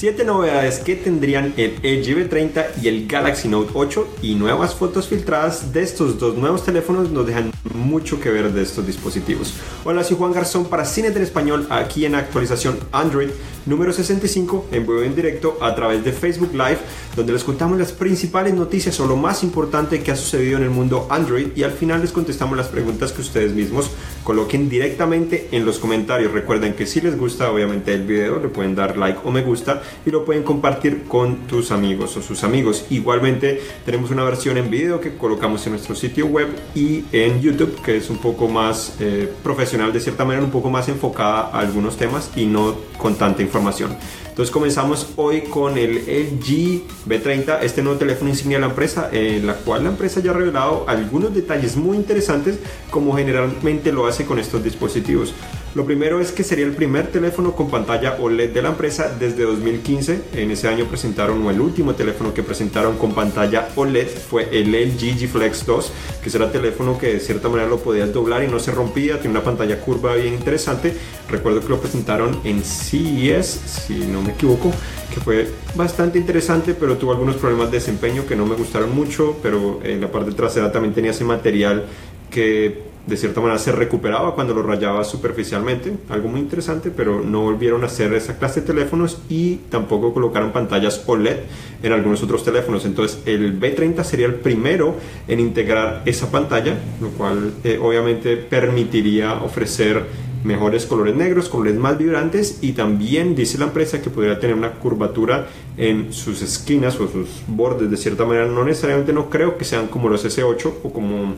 7 novedades que tendrían el LG V30 y el Galaxy Note 8 y nuevas fotos filtradas de estos dos nuevos teléfonos nos dejan mucho que ver de estos dispositivos. Hola, soy Juan Garzón para Cine del Español aquí en actualización Android número 65 en vivo en directo a través de Facebook Live donde les contamos las principales noticias o lo más importante que ha sucedido en el mundo Android y al final les contestamos las preguntas que ustedes mismos coloquen directamente en los comentarios. Recuerden que si les gusta obviamente el video le pueden dar like o me gusta y lo pueden compartir con tus amigos o sus amigos. Igualmente tenemos una versión en video que colocamos en nuestro sitio web y en YouTube que es un poco más eh, profesional de cierta manera, un poco más enfocada a algunos temas y no con tanta información. Entonces comenzamos hoy con el LG B30, este nuevo teléfono insignia de la empresa, en la cual la empresa ya ha revelado algunos detalles muy interesantes como generalmente lo hace con estos dispositivos. Lo primero es que sería el primer teléfono con pantalla OLED de la empresa desde 2015. En ese año presentaron, o el último teléfono que presentaron con pantalla OLED fue el LG G Flex 2, que será teléfono que de cierta manera lo podías doblar y no se rompía, tiene una pantalla curva bien interesante. Recuerdo que lo presentaron en CES, si no me equivoco, que fue bastante interesante, pero tuvo algunos problemas de desempeño que no me gustaron mucho, pero en la parte trasera también tenía ese material que de cierta manera se recuperaba cuando lo rayaba superficialmente, algo muy interesante, pero no volvieron a hacer esa clase de teléfonos y tampoco colocaron pantallas OLED en algunos otros teléfonos. Entonces el B30 sería el primero en integrar esa pantalla, lo cual eh, obviamente permitiría ofrecer mejores colores negros, colores más vibrantes y también dice la empresa que podría tener una curvatura en sus esquinas o sus bordes de cierta manera. No necesariamente no creo que sean como los S8 o como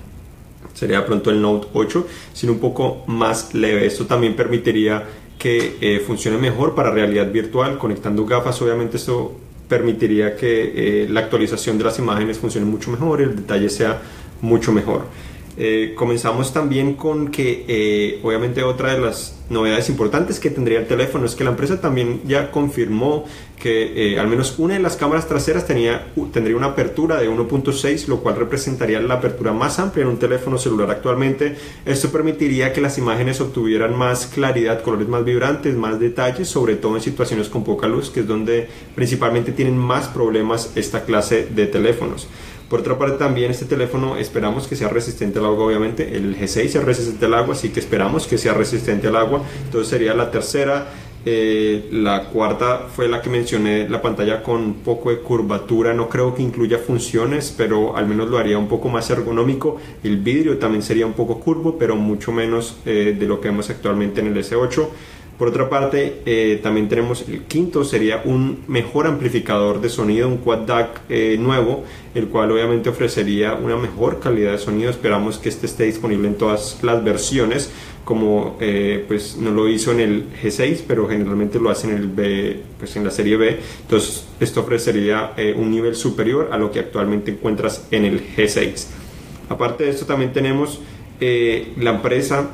sería pronto el Note 8, sino un poco más leve. Esto también permitiría que eh, funcione mejor para realidad virtual, conectando gafas, obviamente esto permitiría que eh, la actualización de las imágenes funcione mucho mejor y el detalle sea mucho mejor. Eh, comenzamos también con que obviamente otra de las novedades importantes que tendría el teléfono. Es que la empresa también ya confirmó que eh, al menos una de las cámaras traseras tendría una apertura de 1.6 lo cual representaría la apertura más amplia en un teléfono celular actualmente. Esto permitiría que las imágenes obtuvieran más claridad colores más vibrantes más detalles sobre todo en situaciones con poca luz que es donde principalmente tienen más problemas esta clase de teléfonos por otra parte, también este teléfono esperamos que sea resistente al agua, obviamente. El G6 es resistente al agua, así que esperamos que sea resistente al agua. Entonces sería la tercera. Eh, la cuarta fue la que mencioné, la pantalla con poco de curvatura. No creo que incluya funciones, pero al menos lo haría un poco más ergonómico. El vidrio también sería un poco curvo, pero mucho menos eh, de lo que vemos actualmente en el S8. Por otra parte, eh, también tenemos el quinto, sería un mejor amplificador de sonido, un quad DAC eh, nuevo, el cual obviamente ofrecería una mejor calidad de sonido. Esperamos que este esté disponible en todas las versiones, como eh, pues no lo hizo en el G6, pero generalmente lo hace en el B, pues en la serie B. Entonces, esto ofrecería un nivel superior a lo que actualmente encuentras en el G6. Aparte de esto, también tenemos la empresa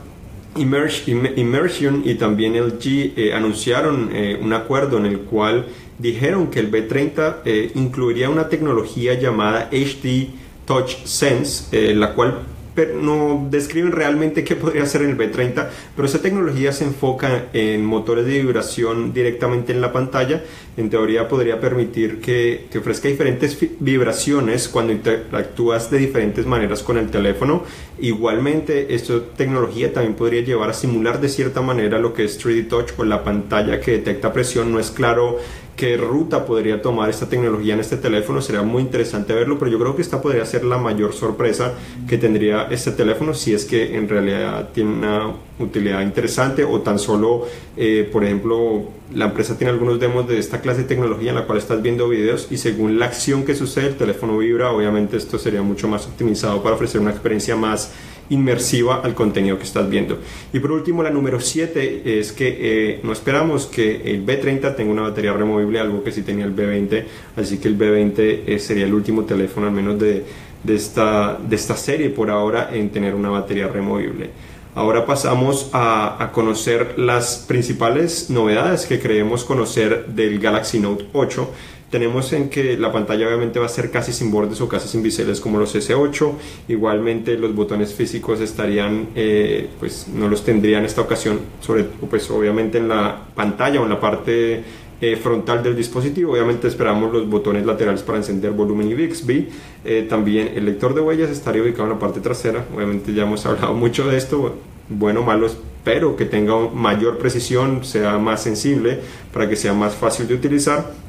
Immersion y también LG eh, anunciaron eh, un acuerdo en el cual dijeron que el B30 eh, incluiría una tecnología llamada HD Touch Sense, la cual no describen realmente qué podría en el B30, pero esa tecnología se enfoca en motores de vibración directamente en la pantalla. En teoría podría permitir que, que ofrezca diferentes vibraciones cuando interactúas de diferentes maneras con el teléfono. Igualmente, esta tecnología también podría llevar a simular de cierta manera lo que es 3D Touch con la pantalla que detecta presión. No es claro qué ruta podría tomar esta tecnología en este teléfono. Sería muy interesante verlo, pero yo creo que esta podría ser la mayor sorpresa que tendría este teléfono si es que en realidad tiene una utilidad interesante o tan solo, eh, por ejemplo, la empresa tiene algunos demos de esta clase de tecnología en la cual estás viendo videos y según la acción que sucede el teléfono vibra. Obviamente esto sería mucho más optimizado para ofrecer una experiencia más inmersiva al contenido que estás viendo. Y por último, la número 7 es que eh, no esperamos que el B30 tenga una batería removible, algo que sí tenía el B20, así que el B20 eh, sería el último teléfono, al menos de, de, esta, de esta serie por ahora, en tener una batería removible. Ahora pasamos a, a, conocer las principales novedades que creemos conocer del Galaxy Note 8 tenemos en que la pantalla obviamente va a ser casi sin bordes o casi sin biseles como los S8. Igualmente los botones físicos estarían, eh, pues no los tendría en esta ocasión, sobre, pues obviamente en la pantalla o en la parte eh, frontal del dispositivo. Obviamente esperamos los botones laterales para encender volumen y Bixby. Eh, también el lector de huellas estaría ubicado en la parte trasera. Obviamente ya hemos hablado mucho de esto. Bueno o malo, espero que tenga mayor precisión, sea más sensible para que sea más fácil de utilizar.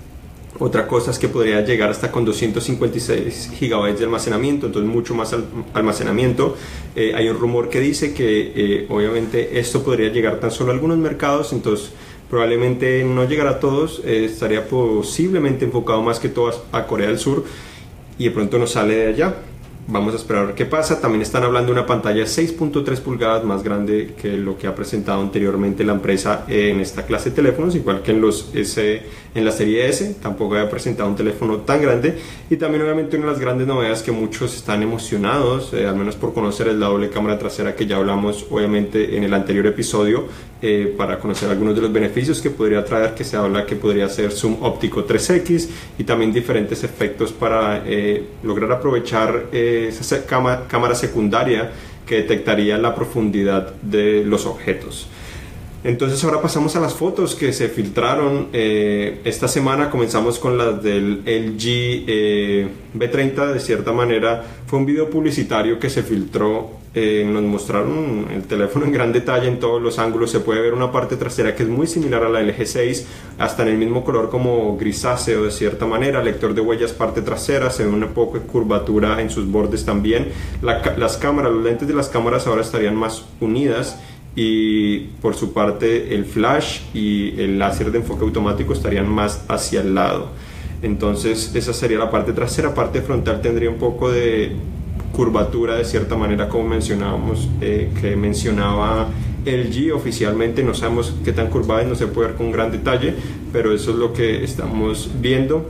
Otra cosa es que podría llegar hasta con 256 GB de almacenamiento, entonces mucho más almacenamiento. Eh, hay un rumor que dice que obviamente esto podría llegar tan solo a algunos mercados, entonces probablemente no llegará a todos, eh, estaría posiblemente enfocado más que todo a Corea del Sur y de pronto nos sale de allá. Vamos a esperar qué pasa. También están hablando de una pantalla 6.3 pulgadas más grande que lo que ha presentado anteriormente la empresa en esta clase de teléfonos, igual que en los S, en la serie S, tampoco había presentado un teléfono tan grande. Y también obviamente una de las grandes novedades que muchos están emocionados, eh, al menos por conocer es la doble cámara trasera que ya hablamos obviamente en el anterior episodio, eh, para conocer algunos de los beneficios que podría traer, que se habla que podría ser zoom óptico 3X y también diferentes efectos para eh, lograr aprovechar eh, esa cámara secundaria que detectaría la profundidad de los objetos. Entonces ahora pasamos a las fotos que se filtraron. Eh, esta semana comenzamos con las del LG eh, B30. De cierta manera fue un video publicitario que se filtró. Eh, nos mostraron el teléfono en gran detalle en todos los ángulos. Se puede ver una parte trasera que es muy similar a la LG 6, hasta en el mismo color como grisáceo de cierta manera. Lector de huellas parte trasera, se ve una poco de curvatura en sus bordes también. las cámaras, los lentes de las cámaras ahora estarían más unidas y por su parte el flash y el láser de enfoque automático estarían más hacia el lado. Entonces esa sería la parte trasera, parte frontal tendría un poco de curvatura de cierta manera como mencionábamos, eh, que mencionaba el G oficialmente, no sabemos qué tan curvada y no se puede ver con gran detalle, pero eso es lo que estamos viendo.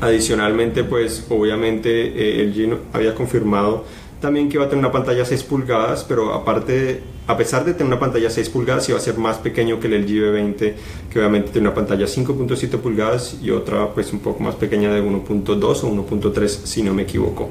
Adicionalmente, pues obviamente eh, el G había confirmado también que va a tener una pantalla 6 pulgadas, pero aparte, a pesar de tener una pantalla 6 pulgadas, iba a ser más pequeño que el LG V20, que obviamente tiene una pantalla 5.7 pulgadas y otra pues un poco más pequeña de 1.2 o 1.3 si no me equivoco.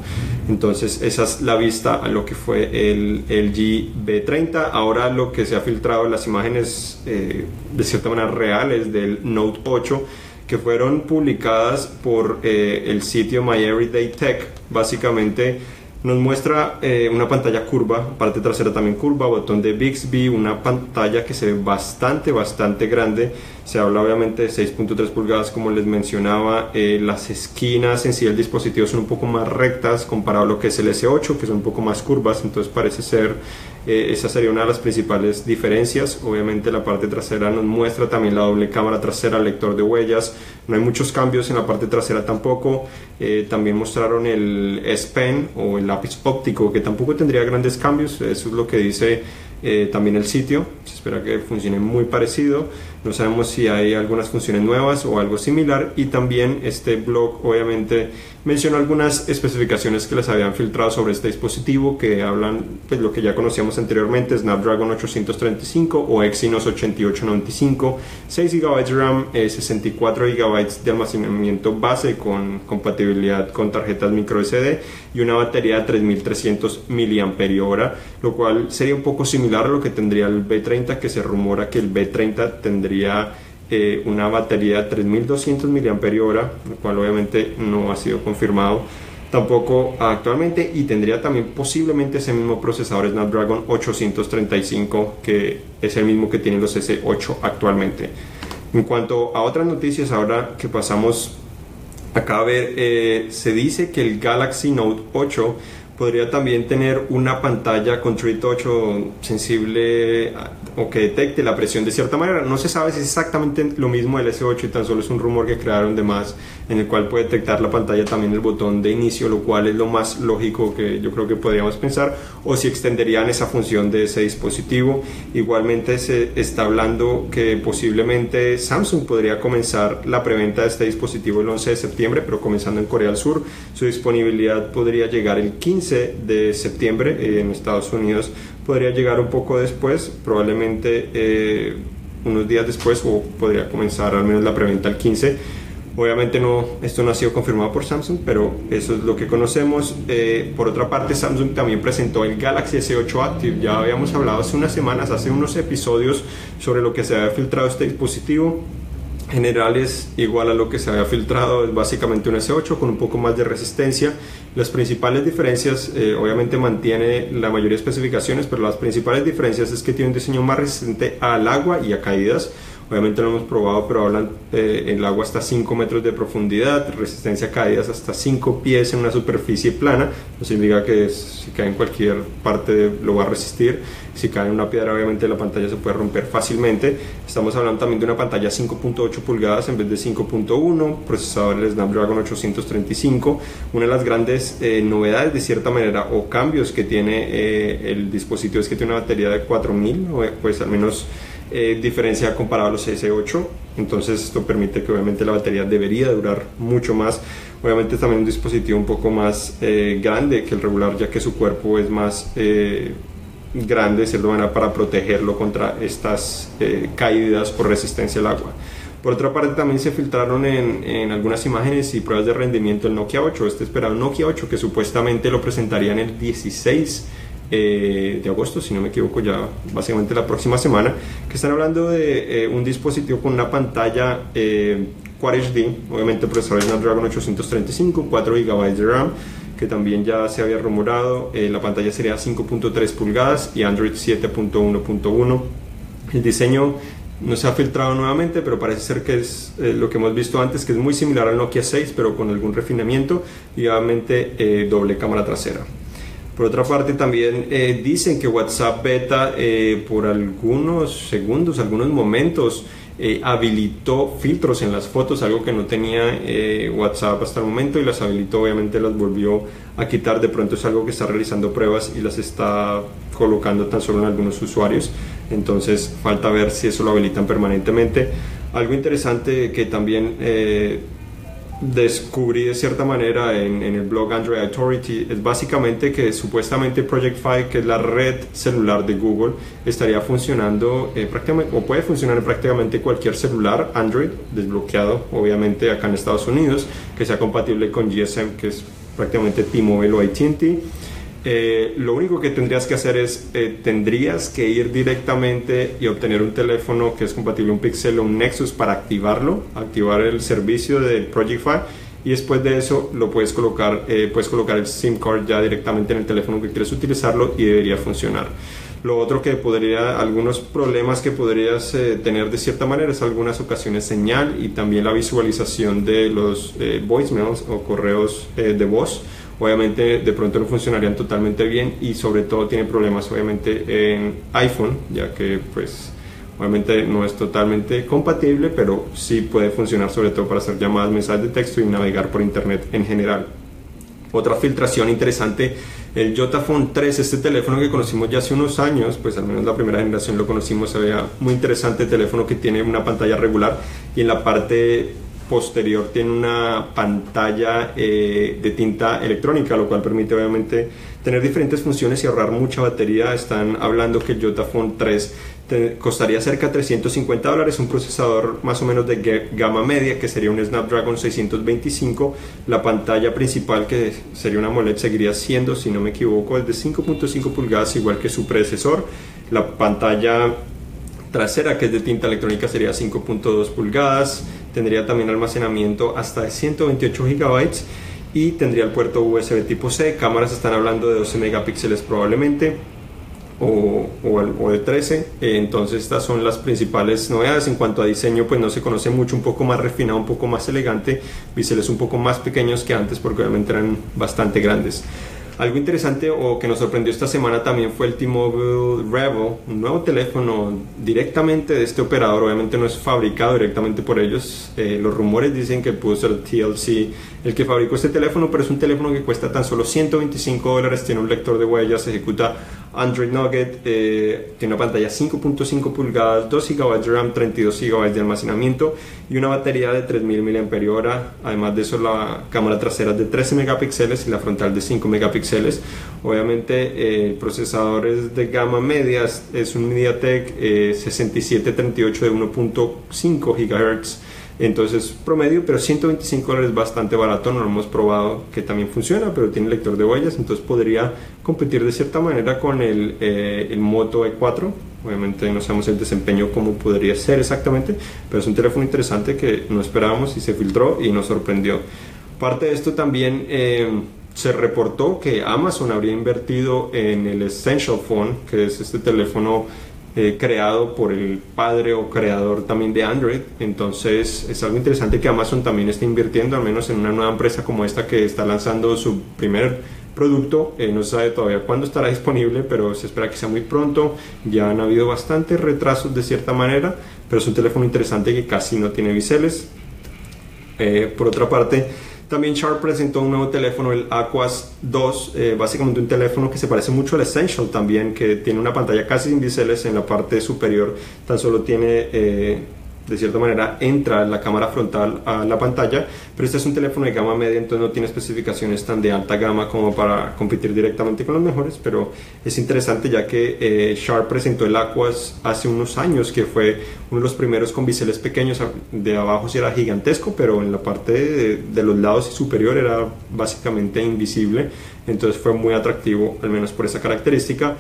Entonces esa es la vista a lo que fue el LG V30. Ahora lo que se ha filtrado, las imágenes eh, de cierta manera reales del Note 8 que fueron publicadas por eh, el sitio My Everyday Tech, básicamente nos muestra eh, una pantalla curva, parte trasera también curva, botón de Bixby, una pantalla que se ve bastante, bastante grande. Se habla obviamente de 6.3 pulgadas como les mencionaba. Eh, las esquinas en sí del dispositivo son un poco más rectas comparado a lo que es el S8, que son un poco más curvas. Entonces parece ser eh, esa sería una de las principales diferencias. Obviamente la parte trasera nos muestra también la doble cámara trasera, lector de huellas. No hay muchos cambios en la parte trasera tampoco. Eh, también mostraron el S Pen o el lápiz óptico que tampoco tendría grandes cambios. Eso es lo que dice eh, también el sitio. Se espera que funcione muy parecido. No sabemos si hay algunas funciones nuevas o algo similar. Y también este blog obviamente mencionó algunas especificaciones que les habían filtrado sobre este dispositivo que hablan pues lo que ya conocíamos anteriormente, Snapdragon 835 o Exynos 8895, 6 GB de RAM, 64 GB de almacenamiento base con compatibilidad con tarjetas micro SD y una batería de 3300 mAh, lo cual sería un poco similar a lo que tendría el B30 que se rumora que el B30 tendría eh, una batería de 3200 mAh, lo cual obviamente no ha sido confirmado tampoco actualmente y tendría también posiblemente ese mismo procesador Snapdragon 835 que es el mismo que tienen los S8 actualmente. En cuanto a otras noticias, ahora que pasamos acá a ver, eh, se dice que el Galaxy Note 8 podría también tener una pantalla con Tree Touch sensible o que detecte la presión de cierta manera. No se sabe si es exactamente lo mismo el S8 y tan solo es un rumor que crearon de más en el cual puede detectar la pantalla también el botón de inicio, lo cual es lo más lógico que yo creo que podríamos pensar, o si extenderían esa función de ese dispositivo. Igualmente se está hablando que posiblemente Samsung podría comenzar la preventa de este dispositivo el 11 de septiembre, pero comenzando en Corea del Sur. Su disponibilidad podría llegar el 15 de septiembre eh, en Estados Unidos podría llegar un poco después, probablemente eh, unos días después o podría comenzar al menos la preventa el 15. Obviamente no, esto no ha sido confirmado por Samsung, pero eso es lo que conocemos. Eh, por otra parte, Samsung también presentó el Galaxy S8 Active. Ya habíamos hablado hace unas semanas, hace unos episodios sobre lo que se había filtrado este dispositivo general es igual a lo que se había filtrado, es básicamente un S8 con un poco más de resistencia. Las principales diferencias, eh, obviamente mantiene la mayoría de especificaciones, pero las principales diferencias es que tiene un diseño más resistente al agua y a caídas. Obviamente lo hemos probado, pero hablan eh, el agua hasta 5 metros de profundidad, resistencia a caídas hasta 5 pies en una superficie plana. No significa que si cae en cualquier parte lo va a resistir. Si cae en una piedra, obviamente la pantalla se puede romper fácilmente. Estamos hablando también de una pantalla 5.8 pulgadas en vez de 5.1, procesador del Snapdragon 835. Una de las grandes eh, novedades, de cierta manera, o cambios que tiene eh, el dispositivo es que tiene una batería de 4000, pues al menos eh, diferencia comparado a los S8 entonces esto permite que obviamente la batería debería durar mucho más. Obviamente es también un dispositivo un poco más eh, grande que el regular ya que su cuerpo es más eh, grande de cierta manera para protegerlo contra estas eh, caídas por resistencia al agua. Por otra parte también se filtraron en, en, algunas imágenes y pruebas de rendimiento el Nokia 8 este esperado Nokia 8 que supuestamente lo presentarían el 16 eh, de agosto, si no me equivoco, ya básicamente la próxima semana, están hablando de eh, un dispositivo con una pantalla eh, Quad HD, obviamente procesador Snapdragon 835, 4 GB de RAM, que también ya se había rumorado, eh, la pantalla sería 5.3 pulgadas y Android 7.1.1. El diseño no se ha filtrado nuevamente, pero parece ser que es lo que hemos visto antes, que es muy similar al Nokia 6, pero con algún refinamiento y obviamente doble cámara trasera. Por otra parte, también eh, dicen que WhatsApp Beta eh, por algunos segundos, algunos momentos, eh, habilitó filtros en las fotos, algo que no tenía WhatsApp hasta el momento y las habilitó, obviamente las volvió a quitar. De pronto es algo que está realizando pruebas y las está colocando tan solo en algunos usuarios. Entonces falta ver si eso lo habilitan permanentemente. Algo interesante que también descubrí de cierta manera en, el blog Android Authority es básicamente que supuestamente Project Fi, que es la red celular de Google, estaría funcionando eh, prácticamente o puede funcionar en prácticamente cualquier celular Android desbloqueado, obviamente acá en Estados Unidos, que sea compatible con GSM, que es prácticamente T-Mobile o AT&T eh, lo único que tendrías que hacer es, eh, tendrías que ir directamente y obtener un teléfono que es compatible un Pixel o un Nexus para activarlo, activar el servicio de Project Fi y después de eso lo puedes colocar, eh, puedes colocar el SIM card ya directamente en el teléfono que quieres utilizarlo y debería funcionar. Lo otro que podría, algunos problemas que podrías tener de cierta manera es algunas ocasiones señal y también la visualización de los voicemails o correos de voz obviamente de pronto no funcionarían totalmente bien y sobre todo tiene problemas obviamente en iPhone, ya que pues obviamente no es totalmente compatible, pero sí puede funcionar sobre todo para hacer llamadas, mensajes de texto y navegar por internet en general. Otra filtración interesante, el Jotaphone 3, este teléfono que conocimos ya hace unos años, pues al menos la primera generación lo conocimos, se veía muy interesante teléfono que tiene una pantalla regular y en la parte posterior tiene una pantalla eh, de tinta electrónica, lo cual permite obviamente tener diferentes funciones y ahorrar mucha batería. Están hablando que el Jotaphone 3 costaría cerca de 350 dólares, un procesador más o menos de gama media que sería un Snapdragon 625. La pantalla principal que sería una AMOLED seguiría siendo, si no me equivoco, es de 5.5 pulgadas igual que su predecesor. La pantalla trasera que es de tinta electrónica sería 5.2 pulgadas tendría también almacenamiento hasta de 128 GB y tendría el puerto USB tipo C, cámaras están hablando de 12 megapíxeles probablemente o, o, de 13, entonces estas son las principales novedades. En cuanto a diseño pues no se conoce mucho, un poco más refinado, un poco más elegante, biseles un poco más pequeños que antes porque obviamente eran bastante grandes. Algo interesante o que nos sorprendió esta semana también fue el T-Mobile Rebel, un nuevo teléfono directamente de este operador, obviamente no es fabricado directamente por ellos, eh, los rumores dicen que pudo ser TLC el que fabricó este teléfono, pero es un teléfono que cuesta tan solo 125 dólares, tiene un lector de huellas, ejecuta Android Nugget, eh, tiene una pantalla 5.5 pulgadas, 2 GB de RAM, 32 GB de almacenamiento y una batería de 3000 mAh. Además de eso, la cámara trasera es de 13 megapíxeles y la frontal de 5 megapíxeles. Obviamente, eh, el procesador es de gama media, es un MediaTek eh, 6738 de 1.5 GHz entonces promedio, pero 125 dólares es bastante barato, no lo hemos probado que también funciona, pero tiene lector de huellas, entonces podría competir de cierta manera con el, eh, Moto E4 Obviamente no sabemos el desempeño como podría ser exactamente, pero es un teléfono interesante que no esperábamos y se filtró y nos sorprendió. Parte de esto también eh, se reportó que Amazon habría invertido en el Essential Phone, que es este teléfono eh, creado por el padre o creador también de Android. Entonces es algo interesante que Amazon también esté invirtiendo, al menos en una nueva empresa como esta que está lanzando su primer producto. Eh, no se sabe todavía cuándo estará disponible, pero se espera que sea muy pronto. Ya han habido bastantes retrasos de cierta manera, pero es un teléfono interesante que casi no tiene biseles. Eh, por otra parte, también Sharp presentó un nuevo teléfono, el Aquas 2, eh, básicamente un teléfono que se parece mucho al Essential también, que tiene una pantalla casi sin biseles en la parte superior, tan solo tiene eh, de cierta manera entra la cámara frontal a la pantalla, pero este es un teléfono de gama media, entonces no tiene especificaciones tan de alta gama como para competir directamente con los mejores, pero es interesante ya que eh, Sharp presentó el Aquas hace unos años, que fue uno de los primeros con biseles pequeños, de abajo sí era gigantesco, pero en la parte de, de los lados y superior era básicamente invisible, entonces fue muy atractivo, al menos por esa característica.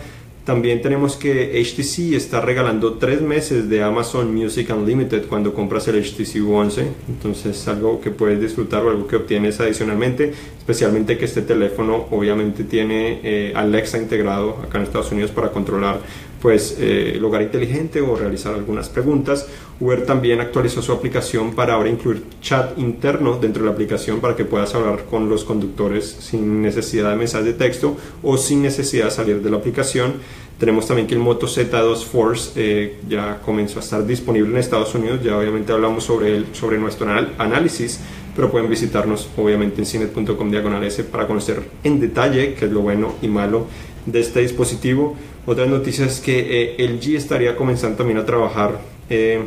También tenemos que HTC está regalando tres meses de Amazon Music Unlimited cuando compras el HTC 11. Entonces algo que puedes disfrutar o algo que obtienes adicionalmente. Especialmente que este teléfono obviamente tiene eh, Alexa integrado acá en Estados Unidos para controlar pues eh, hogar inteligente o realizar algunas preguntas. Uber también actualizó su aplicación para ahora incluir chat interno dentro de la aplicación para que puedas hablar con los conductores sin necesidad de mensajes de texto o sin necesidad de salir de la aplicación. Tenemos también que el Moto Z2 Force eh, ya comenzó a estar disponible en Estados Unidos. Ya obviamente hablamos sobre, él, sobre nuestro análisis, pero pueden visitarnos obviamente en cinet.com diagonal S para conocer en detalle qué es lo bueno y malo de este dispositivo. Otras noticias es que eh, LG estaría comenzando también a trabajar eh,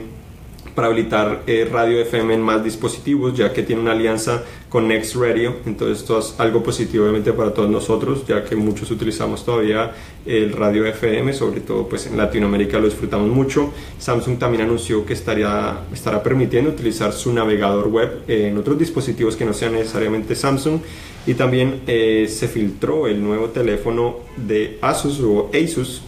para habilitar eh, radio FM en más dispositivos, ya que tiene una alianza con Next Radio. Entonces, esto es algo positivo, obviamente, para todos nosotros, ya que muchos utilizamos todavía el radio FM, sobre todo pues en Latinoamérica lo disfrutamos mucho. Samsung también anunció que estaría, estará permitiendo utilizar su navegador web en otros dispositivos que no sean necesariamente Samsung. Y también eh, se filtró el nuevo teléfono de Asus o Asus,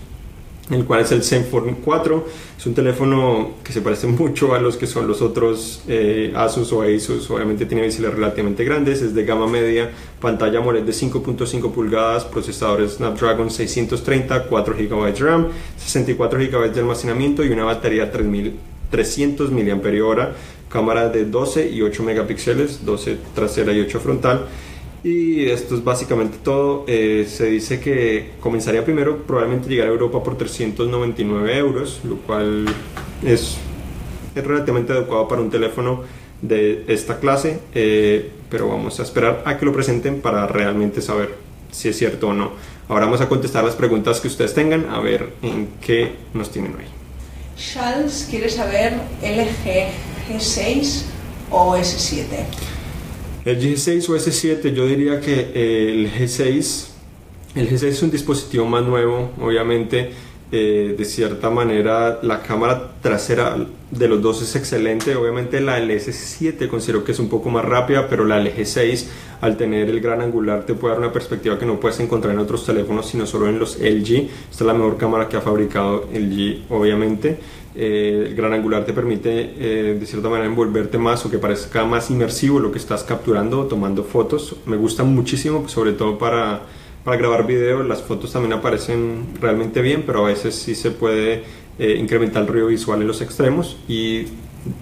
el cual es el Zenfone 4. Es un teléfono que se parece mucho a los que son los otros eh, Asus o Asus. Obviamente tiene biseles relativamente grandes, es de gama media, pantalla AMOLED de 5.5 pulgadas, procesador Snapdragon 630, 4 GB de RAM, 64 GB de almacenamiento y una batería 3300 mAh, cámara de 12 y 8 megapíxeles, 12 trasera y 8 frontal y esto es básicamente todo. Eh, se dice que comenzaría primero probablemente llegar a Europa por 399 euros, lo cual es, es relativamente adecuado para un teléfono de esta clase, eh, pero vamos a esperar a que lo presenten para realmente saber si es cierto o no. Ahora vamos a contestar las preguntas que ustedes tengan, a ver en qué nos tienen hoy. Charles quiere saber LG G6 o S7. El G6 o S7, yo diría que el G6, el G6 es un dispositivo más nuevo, obviamente. Eh, de cierta manera la cámara trasera de los dos es excelente obviamente la LS7 considero que es un poco más rápida pero la LG6 al tener el gran angular te puede dar una perspectiva que no puedes encontrar en otros teléfonos sino solo en los LG esta es la mejor cámara que ha fabricado LG obviamente eh, el gran angular te permite eh, de cierta manera envolverte más o que parezca más inmersivo lo que estás capturando tomando fotos. Me gusta muchísimo, sobre todo para, para grabar video. Las fotos también aparecen realmente bien, pero a veces sí se puede eh, incrementar el ruido visual en los extremos y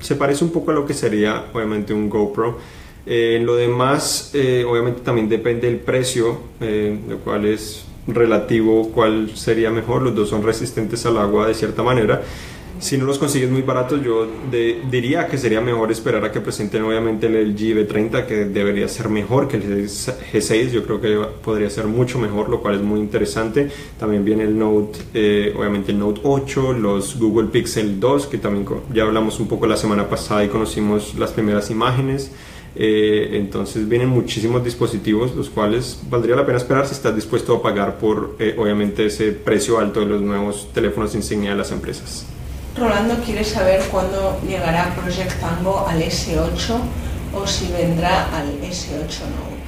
se parece un poco a lo que sería obviamente un GoPro. en lo demás, obviamente también depende del precio, lo cual es relativo cuál sería mejor. Los dos son resistentes al agua de cierta manera si no los consigues muy baratos, yo diría que sería mejor esperar a que presenten obviamente el LG V30, que debería ser mejor que el G6. Yo creo que podría ser mucho mejor, lo cual es muy interesante. También viene el Note, eh, obviamente el Note 8, los Google Pixel 2, que también ya hablamos un poco la semana pasada y conocimos las primeras imágenes. Eh, entonces vienen muchísimos dispositivos, los cuales valdría la pena esperar si estás dispuesto a pagar por, eh, obviamente, ese precio alto de los nuevos teléfonos insignia de las empresas. Rolando quiere saber cuándo llegará Project Tango al S8 o si vendrá al S8 Note.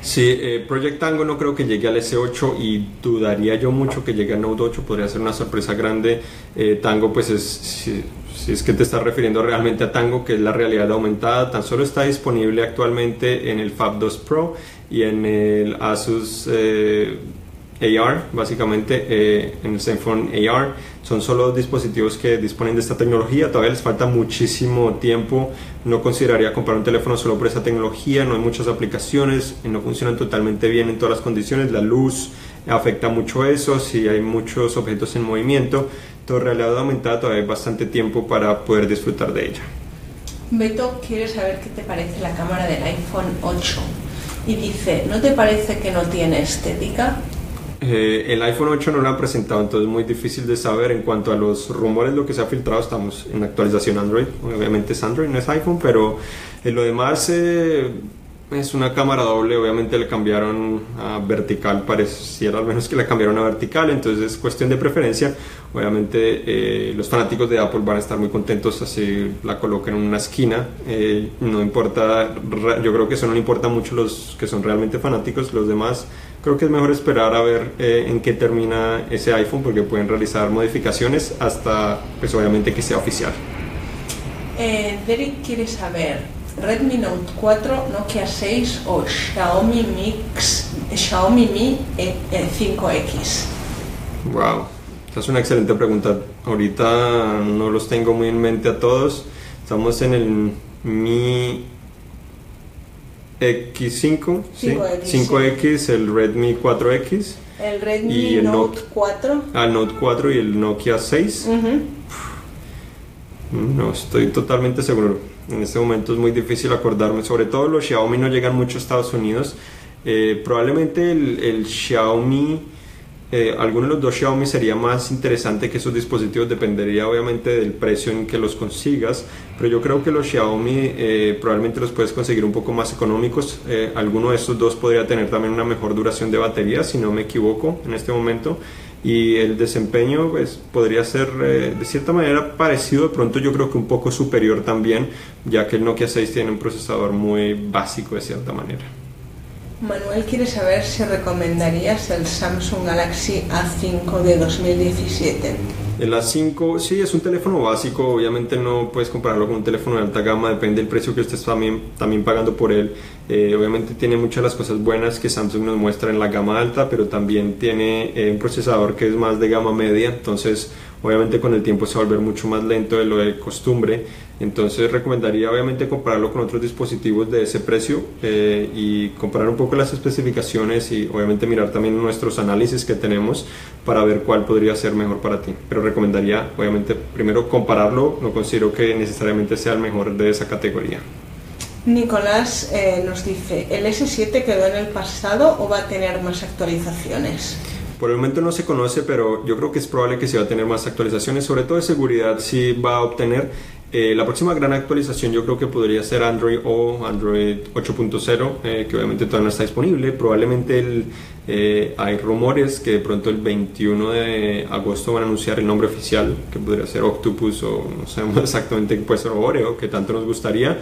Sí, eh, Project Tango no creo que llegue al S8 y dudaría yo mucho que llegue al Note 8, podría ser una sorpresa grande. Eh, Tango pues es, si, es que te estás refiriendo realmente a Tango, que es la realidad aumentada, tan solo está disponible actualmente en el Fab 2 Pro y en el Asus eh, AR, básicamente eh, en el Zenfone AR. Son solo dispositivos que disponen de esta tecnología, todavía les falta muchísimo tiempo. No consideraría comprar un teléfono solo por esa tecnología, no hay muchas aplicaciones, no funcionan totalmente bien en todas las condiciones, la luz afecta mucho eso, si hay muchos objetos en movimiento, todo realidad aumentada todavía hay bastante tiempo para poder disfrutar de ella. Beto quiere saber qué te parece la cámara del iPhone 8 y dice, ¿no te parece que no tiene estética? Eh, el iPhone 8 no lo han presentado, entonces es muy difícil de saber. En cuanto a los rumores, lo que se ha filtrado, estamos en actualización Android, obviamente es Android, no es iPhone, pero en lo demás eh, es una cámara doble, obviamente le cambiaron a vertical, pareciera al menos que la cambiaron a vertical, entonces es cuestión de preferencia, obviamente eh, los fanáticos de Apple van a estar muy contentos así la coloquen en una esquina, no importa, yo creo que eso no le importa mucho los que son realmente fanáticos, los demás creo que es mejor esperar a ver eh, en qué termina ese iPhone porque pueden realizar modificaciones hasta, pues obviamente que sea oficial. Eh, Derek quiere saber, Redmi Note 4, Nokia 6 o Xiaomi Mix, Xiaomi Mi 5X. Wow, esta es una excelente pregunta. Ahorita no los tengo muy en mente a todos. Estamos en el Mi X5, 5X, 5X el Redmi 4X. El Redmi Note, 4. El ah, Note 4 y el Nokia 6. No estoy totalmente seguro. En este momento es muy difícil acordarme. Sobre todo los Xiaomi no llegan mucho a Estados Unidos. Eh, probablemente el, el Xiaomi eh, alguno de los dos Xiaomi sería más interesante que esos dispositivos, dependería obviamente del precio en que los consigas, pero yo creo que los Xiaomi eh, probablemente los puedes conseguir un poco más económicos. Eh, alguno de estos dos podría tener también una mejor duración de batería, si no me equivoco en este momento. Y el desempeño pues, podría ser de cierta manera parecido, de pronto yo creo que un poco superior también, ya que el Nokia 6 tiene un procesador muy básico de cierta manera. Manuel quiere saber si recomendarías el Samsung Galaxy A5 de 2017. El A5, sí, es un teléfono básico, obviamente no puedes compararlo con un teléfono de alta gama, depende del precio que estés también, también pagando por él. Eh, obviamente tiene muchas de las cosas buenas que Samsung nos muestra en la gama alta, pero también tiene eh, un procesador que es más de gama media, entonces obviamente con el tiempo se va a volver mucho más lento de lo de costumbre. Entonces recomendaría obviamente compararlo con otros dispositivos de ese precio eh, y comparar un poco las especificaciones y obviamente mirar también nuestros análisis que tenemos para ver cuál podría ser mejor para ti. Pero recomendaría obviamente primero compararlo, no considero que necesariamente sea el mejor de esa categoría. Nicolás eh, nos dice, ¿el S7 quedó en el pasado o va a tener más actualizaciones? Por el momento no se conoce, pero yo creo que es probable que se va a tener más actualizaciones, sobre todo de seguridad, si va a obtener. Eh, la próxima gran actualización yo creo que podría ser Android o Android 8.0, eh, que obviamente todavía no está disponible. Probablemente el, eh, hay rumores que de pronto el 21 de agosto van a anunciar el nombre oficial, que podría ser Octopus o no sabemos exactamente qué puede ser Oreo, que tanto nos gustaría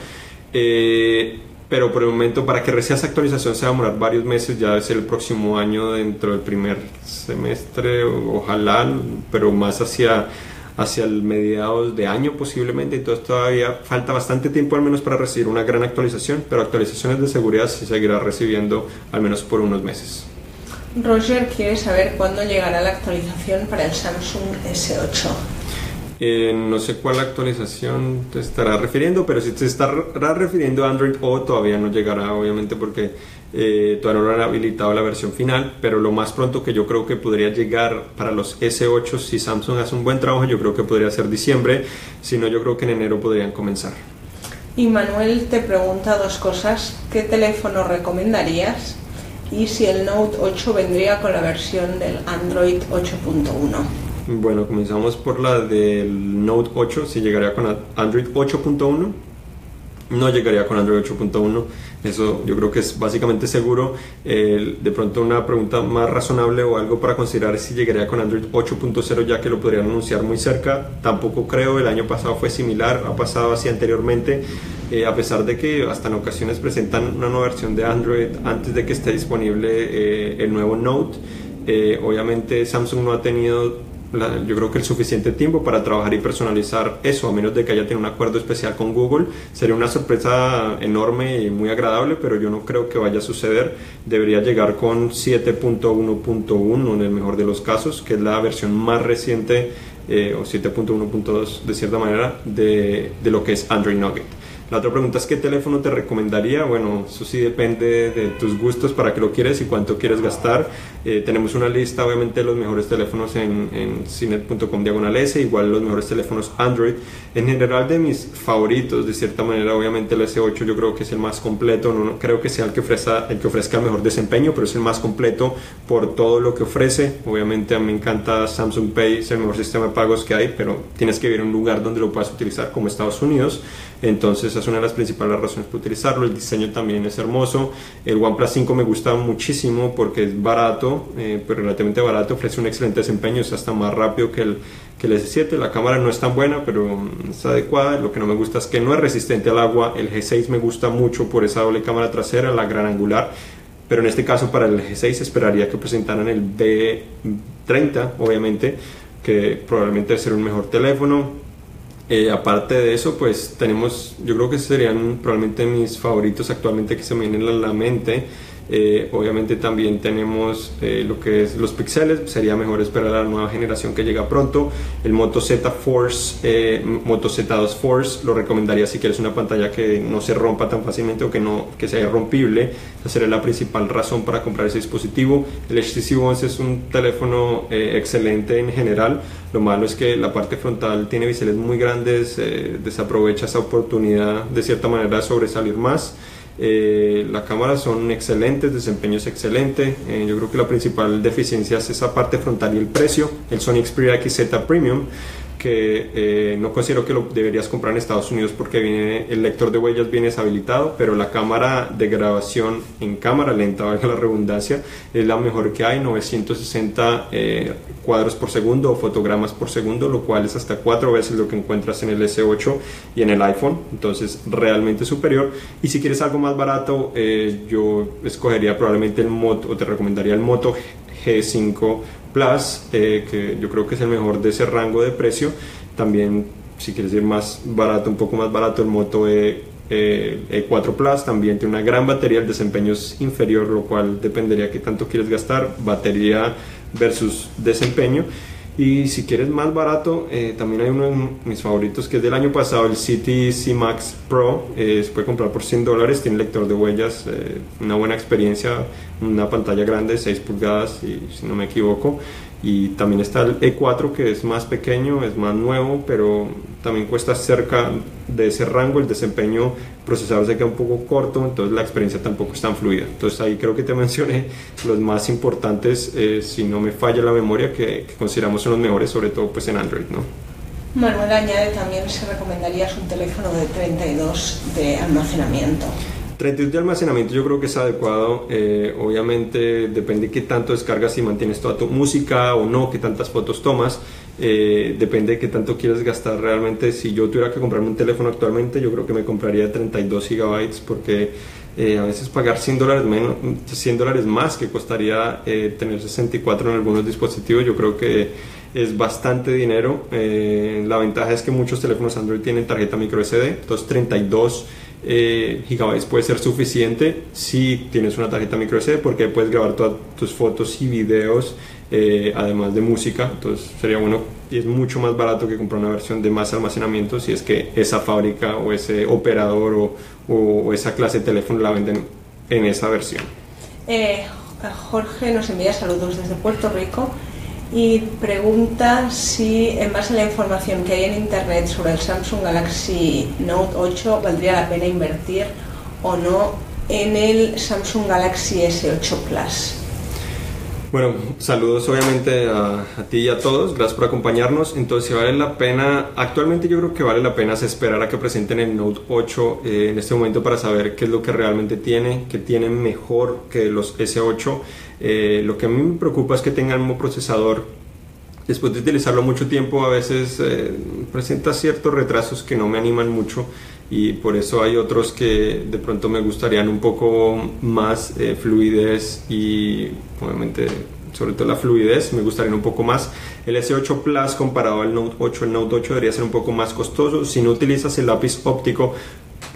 pero por el momento para que reciba esa actualización se va a demorar varios meses, ya debe ser el próximo año dentro del primer semestre, ojalá, pero más hacia, hacia el mediados de año posiblemente, entonces todavía falta bastante tiempo al menos para recibir una gran actualización, pero actualizaciones de seguridad se seguirá recibiendo al menos por unos meses. Roger quiere saber cuándo llegará la actualización para el Samsung S8. Eh, no sé cuál actualización te estará refiriendo, pero si te estará refiriendo a Android O, todavía no llegará, obviamente, porque eh, todavía no han habilitado la versión final. Pero lo más pronto que yo creo que podría llegar para los S8, si Samsung hace un buen trabajo, yo creo que podría ser diciembre. Si no, yo creo que en enero podrían comenzar. Y Manuel te pregunta dos cosas: ¿qué teléfono recomendarías? Y si el Note 8 vendría con la versión del Android 8.1. Bueno, comenzamos por la del Note 8, si llegaría con Android 8.1. No llegaría con Android 8.1, eso yo creo que es básicamente seguro. de pronto una pregunta más razonable o algo para considerar si llegaría con Android 8.0 ya que lo podrían anunciar muy cerca. Tampoco creo, el año pasado fue similar, ha pasado así anteriormente. a pesar de que hasta en ocasiones presentan una nueva versión de Android antes de que esté disponible el nuevo Note. obviamente Samsung no ha tenido yo creo que el suficiente tiempo para trabajar y personalizar eso, a menos de que haya tenido un acuerdo especial con Google. Sería una sorpresa enorme y muy agradable, pero yo no creo que vaya a suceder. Debería llegar con 7.1.1 en el mejor de los casos, que es la versión más reciente, eh, o 7.1.2 de cierta manera, de, de lo que es Android Nugget. La otra pregunta es qué teléfono te recomendaría. Bueno, eso sí depende de tus gustos, para qué lo quieres y cuánto quieres gastar. Eh, tenemos una lista, obviamente, de los mejores teléfonos en, en diagonal S, igual los mejores teléfonos Android. En general, de mis favoritos, de cierta manera, obviamente el S8 yo creo que es el más completo. No, creo que sea el que, ofrezca, el que ofrezca el mejor desempeño, pero es el más completo por todo lo que ofrece. Obviamente, a mí me encanta Samsung Pay, es el mejor sistema de pagos que hay, pero tienes que vivir en un lugar donde lo puedas utilizar, como Estados Unidos. Entonces, esa es una de las principales razones para utilizarlo. El diseño también es hermoso. El OnePlus 5 me gusta muchísimo porque es barato eh, pero relativamente barato, ofrece un excelente desempeño, es hasta más rápido que el, que el S7. La cámara no es tan buena, pero mm, está adecuada. Lo que no me gusta es que no es resistente al agua. El G6 me gusta mucho por esa doble cámara trasera, la gran angular. Pero en este caso, para el G6 esperaría que presentaran el B30, obviamente, que probablemente debe ser un mejor teléfono. Eh, aparte de eso, pues tenemos, yo creo que serían probablemente mis favoritos actualmente que se me vienen a la mente. Eh, obviamente también tenemos eh, lo que es los pixeles, sería mejor esperar a la nueva generación que llega pronto. El Moto Z Force, eh, Moto Z2 Force, lo recomendaría si quieres una pantalla que no se rompa tan fácilmente o que, no, que sea irrompible. Esa sería la principal razón para comprar ese dispositivo. El HTC One es un teléfono excelente en general. Lo malo es que la parte frontal tiene biseles muy grandes, desaprovecha esa oportunidad de cierta manera de sobresalir más. Eh, la cámara son excelentes, desempeño es excelente. Eh, yo creo que la principal deficiencia es esa parte frontal y el precio. El Sony Xperia XZ Premium que eh, no considero que lo deberías comprar en Estados Unidos porque viene, el lector de huellas viene deshabilitado, pero la cámara de grabación en cámara lenta, valga la redundancia, es la mejor que hay, 960 eh, cuadros por segundo o fotogramas por segundo, lo cual es hasta cuatro veces lo que encuentras en el S8 y en el iPhone, entonces realmente superior. Y si quieres algo más barato, eh, yo escogería probablemente el Moto, o te recomendaría el Moto G5 Plus, eh, que yo creo que es el mejor de ese rango de precio. También, si quieres ir más barato, un poco más barato, el Moto E, eh, E4 Plus también tiene una gran batería, el desempeño es inferior, lo cual dependería qué tanto quieres gastar, batería versus desempeño. Y si quieres más barato, eh, también hay uno de mis favoritos que es del año pasado, el City C Max Pro. Eh, se puede comprar por 100 dólares, tiene lector de huellas, eh, una buena experiencia, una pantalla grande, 6 pulgadas, y, si no me equivoco. Y también está el E4 que es más pequeño, es más nuevo, pero también cuesta cerca de ese rango. El desempeño procesador se queda un poco corto, entonces la experiencia tampoco es tan fluida. Entonces ahí creo que te mencioné los más importantes, eh, si no me falla la memoria, que, consideramos son los mejores, sobre todo pues en Android. ¿no? Manuel añade también si recomendarías un teléfono de 32 de almacenamiento. 32 de almacenamiento yo creo que es adecuado. Eh, obviamente depende de qué tanto descargas y mantienes toda tu música o no, qué tantas fotos tomas. Eh, depende de qué tanto quieres gastar realmente. Si yo tuviera que comprarme un teléfono actualmente, yo creo que me compraría 32 gigabytes porque eh, a veces pagar 100 dólares, menos, 100 dólares más que costaría tener 64 en algunos dispositivos, yo creo que es bastante dinero. la ventaja es que muchos teléfonos Android tienen tarjeta micro SD, entonces 32 eh, gigabytes puede ser suficiente si tienes una tarjeta micro SD porque puedes grabar todas tus fotos y videos eh, además de música. Entonces sería bueno y es mucho más barato que comprar una versión de más almacenamiento si es que esa fábrica o ese operador o, esa clase de teléfono la venden en esa versión. Eh, Jorge nos envía saludos desde Puerto Rico y pregunta si en base a la información que hay en internet sobre el Samsung Galaxy Note 8 valdría la pena invertir o no en el Samsung Galaxy S8 Plus. Bueno, saludos obviamente a, ti y a todos, gracias por acompañarnos. Entonces, vale la pena, actualmente yo creo que vale la pena esperar a que presenten el Note 8 eh, en este momento para saber qué es lo que realmente tiene, qué tiene mejor que los S8. Eh, lo que a mí me preocupa es que tengan un procesador después de utilizarlo mucho tiempo a veces eh, presenta ciertos retrasos que no me animan mucho y por eso hay otros que de pronto me gustarían un poco más eh, fluidez y obviamente sobre todo la fluidez me gustaría un poco más. El S8 Plus comparado al Note 8 el Note 8 debería ser un poco más costoso. Si no utilizas el lápiz óptico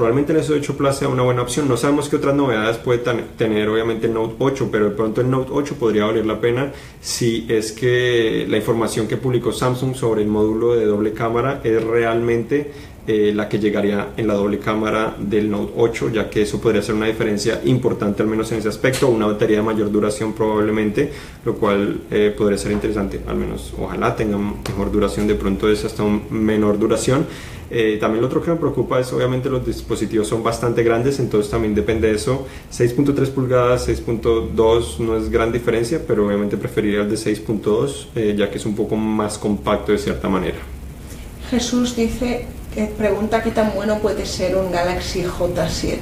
probablemente el S8 Plus sea una buena opción. No sabemos qué otras novedades puede tener obviamente el Note 8, pero de pronto el Note 8 podría valer la pena si es que la información que publicó Samsung sobre el módulo de doble cámara es realmente eh, la que llegaría en la doble cámara del Note 8, ya que eso podría ser una diferencia importante al menos en ese aspecto, una batería de mayor duración probablemente, lo cual eh, podría ser interesante, al menos ojalá tenga mejor duración, de pronto es hasta un menor duración. Eh, también lo otro que me preocupa es obviamente los dispositivos son bastante grandes, entonces también depende de eso. 6.3 pulgadas, 6.2 no es gran diferencia, pero obviamente preferiría el de 6.2 eh, ya que es un poco más compacto de cierta manera. Jesús dice, que pregunta qué tan bueno puede ser un Galaxy J7.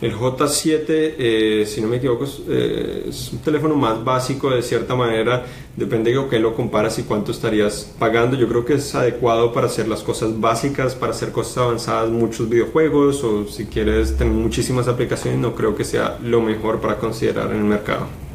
El J7, eh, si no me equivoco, eh, es, un teléfono más básico de cierta manera. Depende de qué lo comparas y cuánto estarías pagando. Yo creo que es adecuado para hacer las cosas básicas, para hacer cosas avanzadas, muchos videojuegos o si quieres tener muchísimas aplicaciones, no creo que sea lo mejor para considerar en el mercado.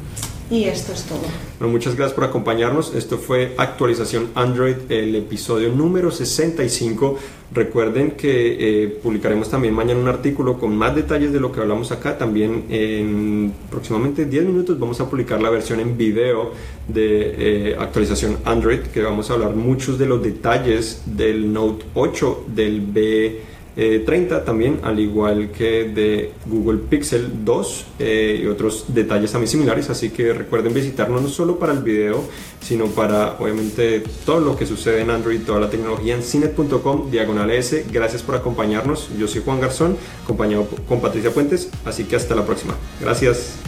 Y esto es todo. Muchas gracias por acompañarnos. Esto fue actualización Android, el episodio número 65. Recuerden que eh, publicaremos también mañana un artículo con más detalles de lo que hablamos acá. También en próximamente 10 minutos vamos a publicar la versión en video de eh, actualización Android, que vamos a hablar muchos de los detalles del Note 8, del B 30 eh, también, al igual que de Google Pixel 2 eh, y otros detalles también similares. Así que recuerden visitarnos no solo para el video, sino para obviamente todo lo que sucede en Android, toda la tecnología en cinet.com, diagonal S. Gracias por acompañarnos. Yo soy Juan Garzón, acompañado con Patricia Puentes. Así que hasta la próxima. Gracias.